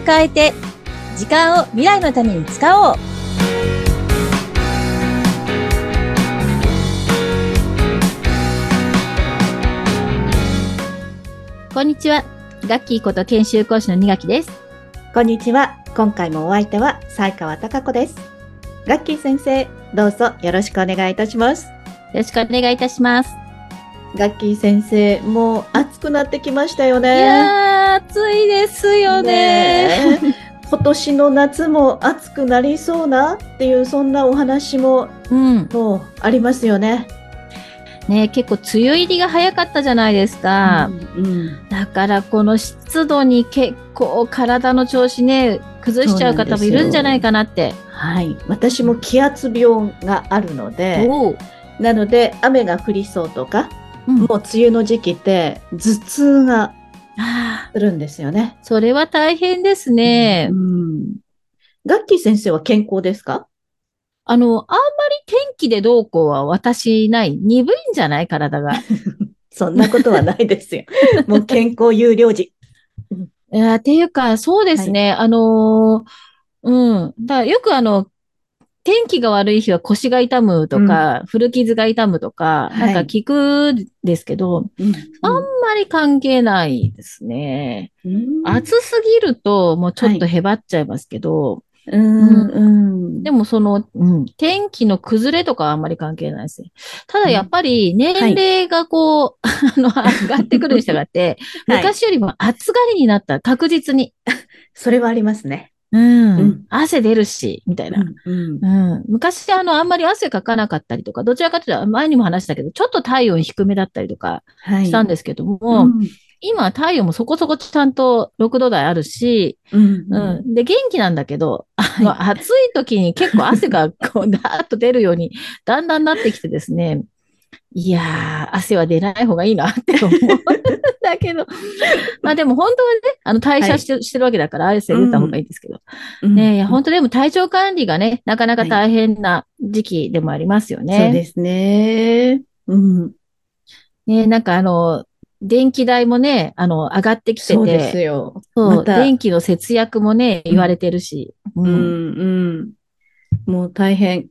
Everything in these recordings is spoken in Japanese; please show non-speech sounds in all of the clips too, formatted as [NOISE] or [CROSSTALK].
を変えて、時間を未来のために使おう。こんにちは。ガッキーこと研修講師の二垣です。こんにちは。今回もお相手は西川貴子です。ガッキー先生、どうぞよろしくお願いいたします。よろしくお願いいたします。ガッキー先生、もう暑くなってきましたよいね。暑いですよね。ねえ [LAUGHS] 今年の夏も暑くなりそうなっていうそんなお話もうん。もうありますよね。ね結構梅雨入りが早かったじゃないですか。うんうんだからこの湿度に結構体の調子ね、崩しちゃう方もいるんじゃないかなって。はい。私も気圧病があるので、なので雨が降りそうとか、うんもう梅雨の時期って頭痛がするんですよね。それは大変ですね。うん。ガッキー先生は健康ですか？あの、あんまり天気でどうこうは私ない。鈍いんじゃない体が。[LAUGHS] そんなことはないですよ。もう健康有料児。[LAUGHS] いやっていうか、そうですね。あのーうん。だよくあの、天気が悪い日は腰が痛むとか、古傷が痛むとか、はい。なんか聞くんですけど、うん。あんまり関係ないですね。うん。暑すぎるともうちょっとへばっちゃいますけど、うんうん。でもその、うん、天気の崩れとかはあんまり関係ないですね。ただやっぱり年齢がこう、[LAUGHS] あの、上がってくるに従って、[LAUGHS] はい。昔よりも暑がりになった、確実に。それはありますね。うん。うん汗出るし、みたいな。うんうん。昔、あの、あんまり汗かかなかったりとか、どちらかというと、前にも話したけど、ちょっと体温低めだったりとかはい。したんですけども、うん今は体温もそこそこちゃんと6度台あるし、うんうん。で、元気なんだけど、あの、暑い時に結構汗がこう、だーっと出るように、だんだんなってきてですね、いやー、汗は出ない方がいいなって思うんだけど、[LAUGHS] まあでも本当はね、あの、代謝して,、してるわけだから、汗出た方がいいんですけど、うんねいや、本当でも体調管理がね、なかなか大変な時期でもありますよね。そうですね。うん。ねなんかあの、電気代もね、あの、上がってきてそうですて、よ。そう、また電気の節約もね、言われてるし、ううんうん。もう大変。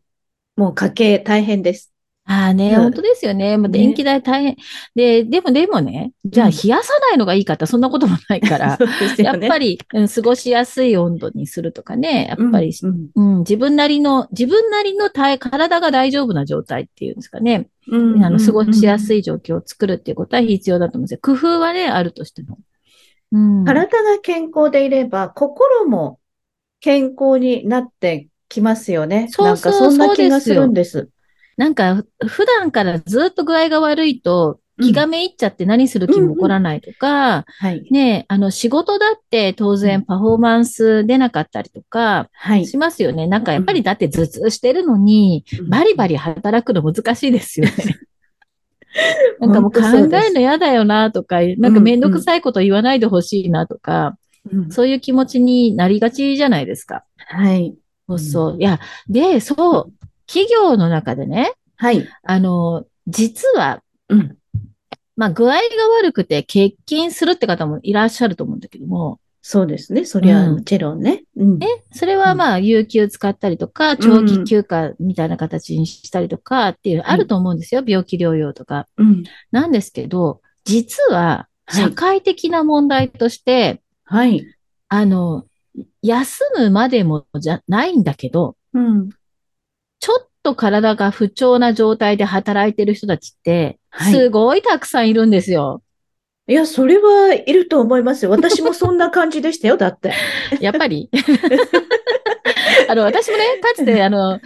もう家計大変です。ああね、うん本当ですよね。もうね電気代大変。で、でもでもね、じゃあうん冷やさないのがいいかってそんなこともないから、[LAUGHS] ね。やっぱり、うん、過ごしやすい温度にするとかね、やっぱり、うんうん、自分なりの、自分なりの体体が大丈夫な状態っていうんですかね。うんあの、過ごしやすい。い状況を作るっていうことは必要だと思うんですよ。工夫はね、あるとしても。うん。体が健康でいれば、心も健康になってきますよね。そうそうなんかそんな気がするんです。なんか、普段からずっと具合が悪いと、気がめいっちゃって何する気も起こらないとか、はい。ねえ、あの、仕事だって当然パフォーマンス出なかったりとかはい。しますよね。なんかやっぱりだって頭痛してるのに、バリバリ働くの難しいですよね。[LAUGHS] なんかもう考えるの嫌だよなとか、なんかめんどくさいこと言わないでほしいなとか、うんそういう気持ちになりがちじゃないですか。はい。そうそう。いや、で、そう、企業の中でね、はい。あの、実は、うん。まあ具合が悪くて欠勤するって方もいらっしゃると思うんだけども、そうですね。そりゃうんもちろんね。うん。それはまあ、有給使ったりとか、長期休暇みたいな形にしたりとかっていうのあると思うんですよ。病気療養とか。うん。なんですけど、実は、はい社会的な問題として、はい。あの、休むまでもじゃないんだけど、うん。と体が不調な状態で働いてる人たちって、はいすごいたくさんいるんですよ。いや、それはいると思いますよ。私もそんな感じでしたよ。だって。[LAUGHS] やっぱり。あの、私もね、かつて、あの、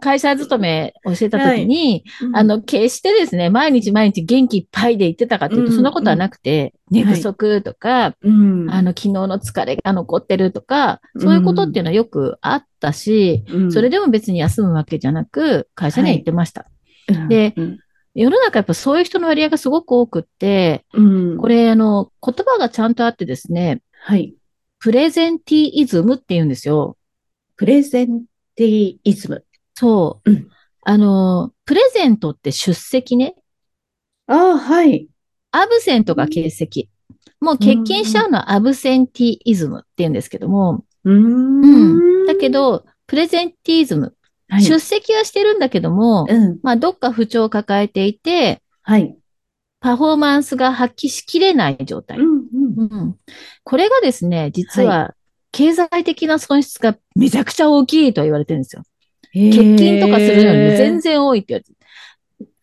会社勤めをしてた時に、あ、の、決してですね、毎日毎日元気いっぱいで言ってたかっていうと、うんそんなことはなくて、寝不足とか、うん。あの、昨日の疲れが残ってるとか、そういうことっていうのはよくあったし、うん、それでも別に休むわけじゃなく、会社には行ってました。うんでうん世の中やっぱそういう人の割合がすごく多くって、うん。これ、あの、言葉がちゃんとあってですね、はい。プレゼンティイズムって言うんですよ。プレゼンティイズム。そう。うんあの、プレゼントって出席ね。ああ、はい。アブセントが欠席。もう欠勤しちゃうのはアブセンティイズムって言うんですけども、うん。うん。だけ、ど、プレゼンティズム、はい、出席はしてるんだけども、うん。まあ、どっか不調を抱えていて、はい。パフォーマンスが発揮しきれない状態。うん。うん。うんこれがですね、実は、経済的な損失がめちゃくちゃ大きいと言われてるんですよ。欠勤とかするのに全然多いって言われて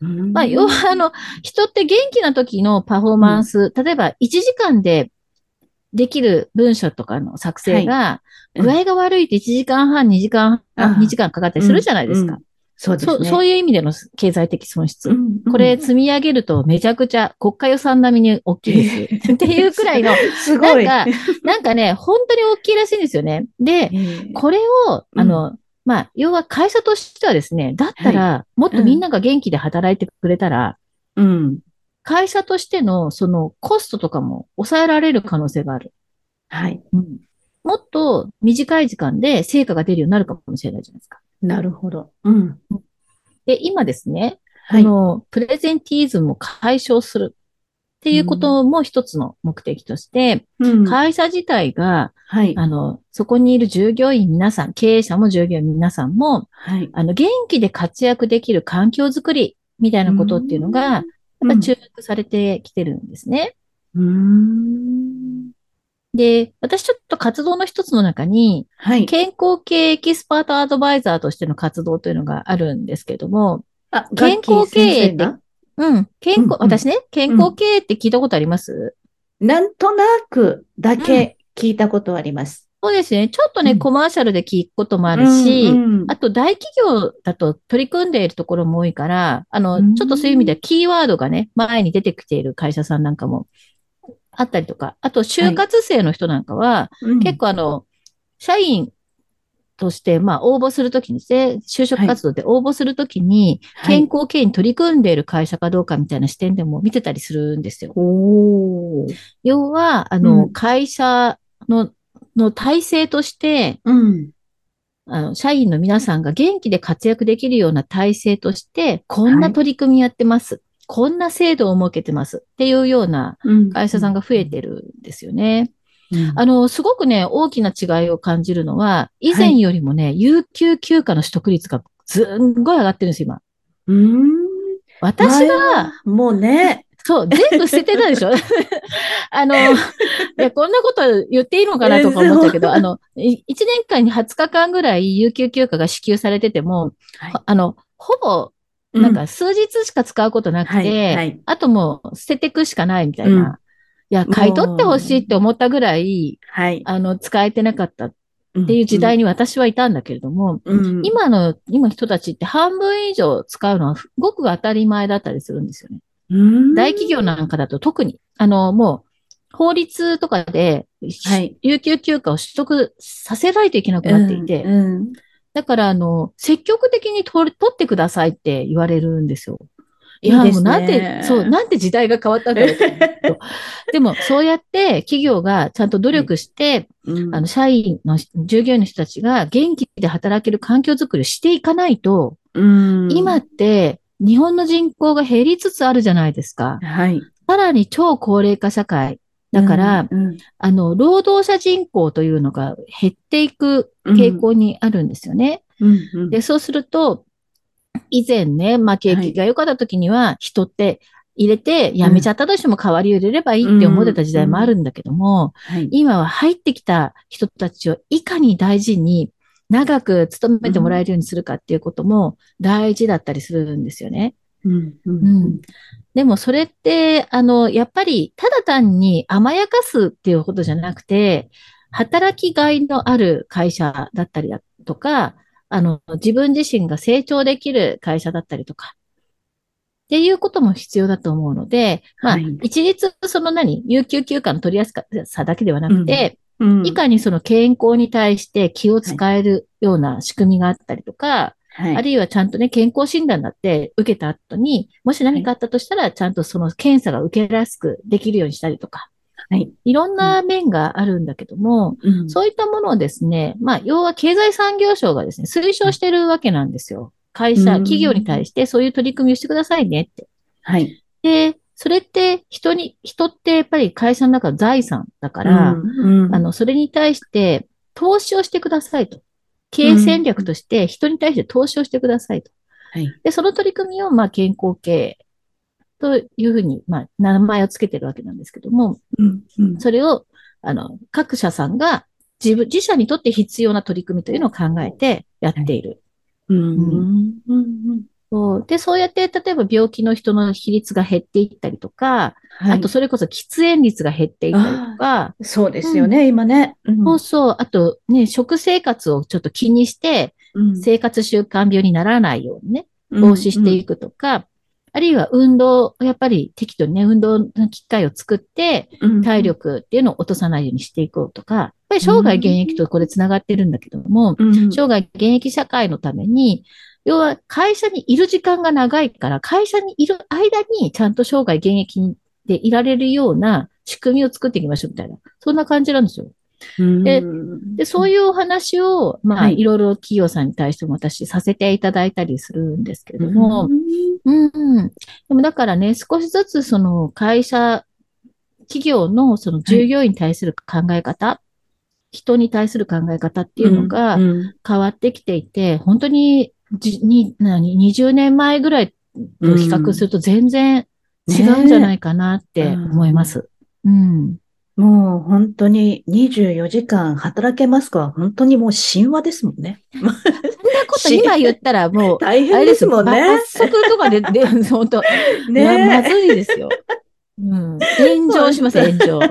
然まあ、要は、あの、人って元気な時のパフォーマンス、例えば1時間でできる文章とかの作成が、うん。具合が悪いって1時間半、2時間、あ2時間かかったりするじゃないですか。うんそうですね。そうそういう意味での経済的損失。うんこれ、積み上げるとめちゃくちゃ国家予算並みに大きいです。[LAUGHS] っていうくらいの、すごい。なんかなんかね、本当に大きいらしいんですよね。で、えーこれを、あの、まあ、要は会社としてはですね、だったら、もっとみんなが元気で働いてくれたら、うん。会社としてのそのコストとかも抑えられる可能性がある。はい。もっと短い時間で成果が出るようになるかもしれないじゃないですか。なるほど。うん。で、今ですね、はいこ。のプレゼンティーズムを解消するっていうことも一つの目的として、うん会社自体が、はい。あの、そこにいる従業員皆さん、経営者も従業員皆さんも、はい。あの、元気で活躍できる環境づくりみたいなことっていうのが、やっぱ注目されてきてるんですね。うん。で、私ちょっと活動の一つの中に、はい。健康経営エキスパートアドバイザーとしての活動というのがあるんですけども、あ、健康経営ってうん、健康、うんうん。私ね、健康経営って聞いたことあります、なんとなくだけ聞いたことあります。そうですね。ちょっとね、うん。コマーシャルで聞くこともあるし、うんうん。あと大企業だと取り組んでいるところも多いから、あの、うん。ちょっとそういう意味ではキーワードがね、前に出てきている会社さんなんかもあったりとか、あと就活生の人なんかは、うん。結構あの、社員として、まあ、応募するときにですね、就職活動で応募するときに、はい。健康経営に取り組んでいる会社かどうかみたいな視点でも見てたりするんですよ。要は、あの、うん。会社の、の体制として、うん。あの、社員の皆さんが元気で活躍できるような体制として、こんはない。取り組みやってます。こんな制度を設けてます。っていうような会社さんが増えてるんですよね。うん。あの、すごくね、大きな違いを感じるのは、以前よりもね、有給休暇の取得率がずんごい上がってるんです、今。うん。私が、が、もうね、そう、全部捨ててたでしょ [LAUGHS] あの、いや、こんなこと言っていいのかなとか思ったけど、あの、い1年間に20日間ぐらい有給休暇が支給されてても、はいあの、ほぼ、なんか数日しか使うことなくて、はいはい。あともう捨てていくしかないみたいな。うん。いや、買い取ってほしいって思ったぐらい、はい。あの、使えてなかったっっていう時代に私はいたんだけれども、うん、今の、今人たちって半分以上使うのはごく当たり前だったりするんですよね。うん。大企業なんかだと特に、あの、もう、法律とかで、はい。有給休暇を取得させないといけなくなっていて、うん。うんだから、あの、積極的に取ってくださいって言われるんですよ。いや、いいですねもうなんて、そう、なんて時代が変わったんだろう [LAUGHS] でも、そうやって企業がちゃんと努力して、うんあの、社員の、従業員の人たちが元気で働ける環境づくりをしていかないと、うん今って日本の人口が減りつつあるじゃないですか。はい。さらに超高齢化社会。だから、うんうんあの、労働者人口というのが減っていく傾向にあるんですよね。うんうんで、そうすると、以前ね、まあ、景気が良かった時には、人って入れて、辞めちゃったとしても代わりを入れればいいって思ってた時代もあるんだけども、はい。今は入ってきた人たちをいかに大事に長く勤めてもらえるようにするかっていうことも大事だったりするんですよね。うんうん。うん。でもそれって、あの、やっぱりただ単に甘やかすっていうことじゃなくて、働きがいのある会社だったりだとか、あの、自分自身が成長できる会社だったりとか、っていうことも必要だと思うので、まあ、はい。一律その何、有給休暇の取りやすさだけではなくて、うんいかにその健康に対して気を使えるような仕組みがあったりとか、はいあるいはちゃんとね、健康診断だって受けた後に、もし何かあったとしたら、ちゃんとその検査が受けやすくできるようにしたりとか、はい。いろんな面があるんだけども、うんそういったものをですね、まあ、要は経済産業省がですね、推奨してるわけなんですよ。会社、うん企業に対してそういう取り組みをしてくださいねって。はい。で、それって人に、人ってやっぱり会社の中の財産だから、うんうんあの、それに対して投資をしてくださいと。経営戦略として人に対して投資をしてくださいと。はい。で、その取り組みを、まあ、健康経営というふうに、まあ、名前をつけてるわけなんですけども、うんうんそれを、あの、各社さんが自分、自社にとって必要な取り組みというのを考えてやっている。そう。で、そうやって、例えば病気の人の比率が減っていったりとか、はい。あと、それこそ喫煙率が減っていったりとか、そうですよね、今ね。うん。そうそう、あとね、食生活をちょっと気にして、うん。生活習慣病にならないようにね、防止していくとか、あるいは運動、やっぱり適度にね、運動の機会を作って、うん。体力っていうのを落とさないようにしていこうとか、やっぱり生涯現役とこれ繋がってるんだけども、うん。生涯現役社会のために、要は会社にいる時間が長いから、会社にいる間にちゃんと生涯現役でいられるような仕組みを作っていきましょうみたいな、そんな感じなんですよ。でで、そういうお話を、まあ、はい。いろいろ企業さんに対しても私させていただいたりするんですけれども、うん、うん。でもだからね、少しずつその会社、企業のその従業員に対する考え方、人に対する考え方っていうのがうん。うん。変わってきていて、本当にじに何20年前ぐらいと比較すると全然違うんじゃないかなって思います。うん。もう本当に24時間働けますか本当にもう神話ですもんね。そんなこと今言ったらもう、[LAUGHS] 大変ですすもんね。罰則とかで、[LAUGHS] で、本当、ねいやまずいですよ。うん。炎上します、炎上。[LAUGHS]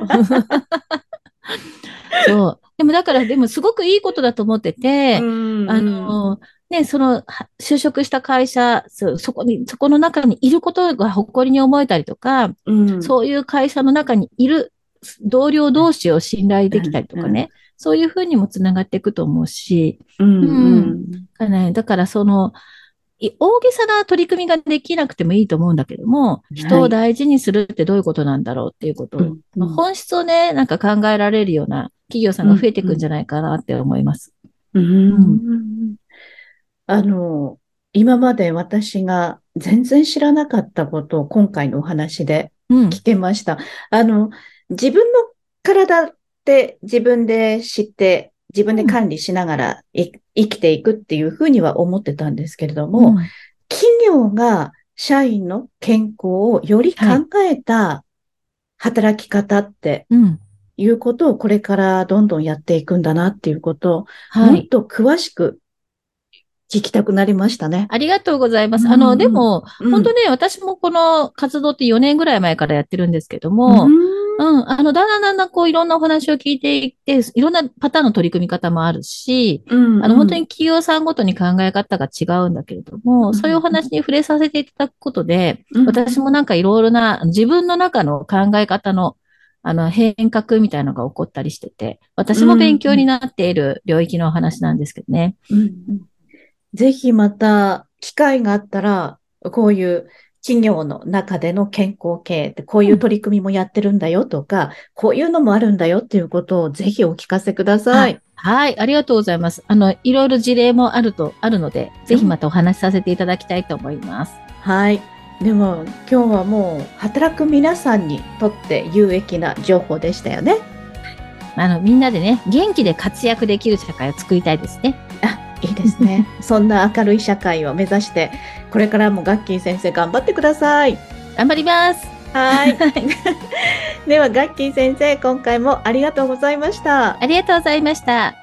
そう。でもだから、でもすごくいいことだと思ってて、うんあの、ね、その、は就職した会社、そそこに、そこの中にいることが誇りに思えたりとか、うん。そういう会社の中にいる同僚同士を信頼できたりとかね、そういうふうにもつながっていくと思うし、うんうん。だからねだからその、い大げさな取り組みができなくてもいいと思うんだけども、人を大事にするってどういうことなんだろうっていうこと。を、うん。本質をね、なんか考えられるような企業さんが増えていくんじゃないかなって思います。うんあの、今まで私が全然知らなかったことを今回のお話でうん。聞けました。あの、自分の体って自分で知って、自分で管理しながらい生きていくっていうふうには思ってたんですけれども、企業が社員の健康をより考えた働き方ってうん。うん。いうことをこれからどんどんやっていくんだなっていうことを、はい。もっと詳しく聞きたくなりましたね。ありがとうございます。うん。あの、でも、うん。本当ね、私もこの活動って4年ぐらい前からやってるんですけども、うん。うん、あの、だんだんだんだんこういろんなお話を聞いていって、いろんなパターンの取り組み方もあるし、うん。あの、本当に企業さんごとに考え方が違うんだけれども、うん。そういうお話に触れさせていただくことで、うん。私もなんかいろいろな自分の中の考え方のあの変革みたいなのが起こったりしてて、私も勉強になっている領域のお話なんですけどね。うんうんぜひまた機会があったら、こういう企業の中での健康経営ってこういう取り組みもやってるんだよとか、こういうのもあるんだよっていうことをぜひお聞かせください。はい、ありがとうございます。あの、いろいろ事例もあると、あるので、ぜひまたお話しさせていただきたいと思います。はい。でも今日はもう働く皆さんにとって有益な情報でしたよね。あの、みんなでね、元気で活躍できる社会を作りたいですね。あ、いいですね。[LAUGHS] そんな明るい社会を目指して、これからもガッキー先生頑張ってください。頑張ります。はい。[LAUGHS] では、ガッキー先生、今回もありがとうございました。ありがとうございました。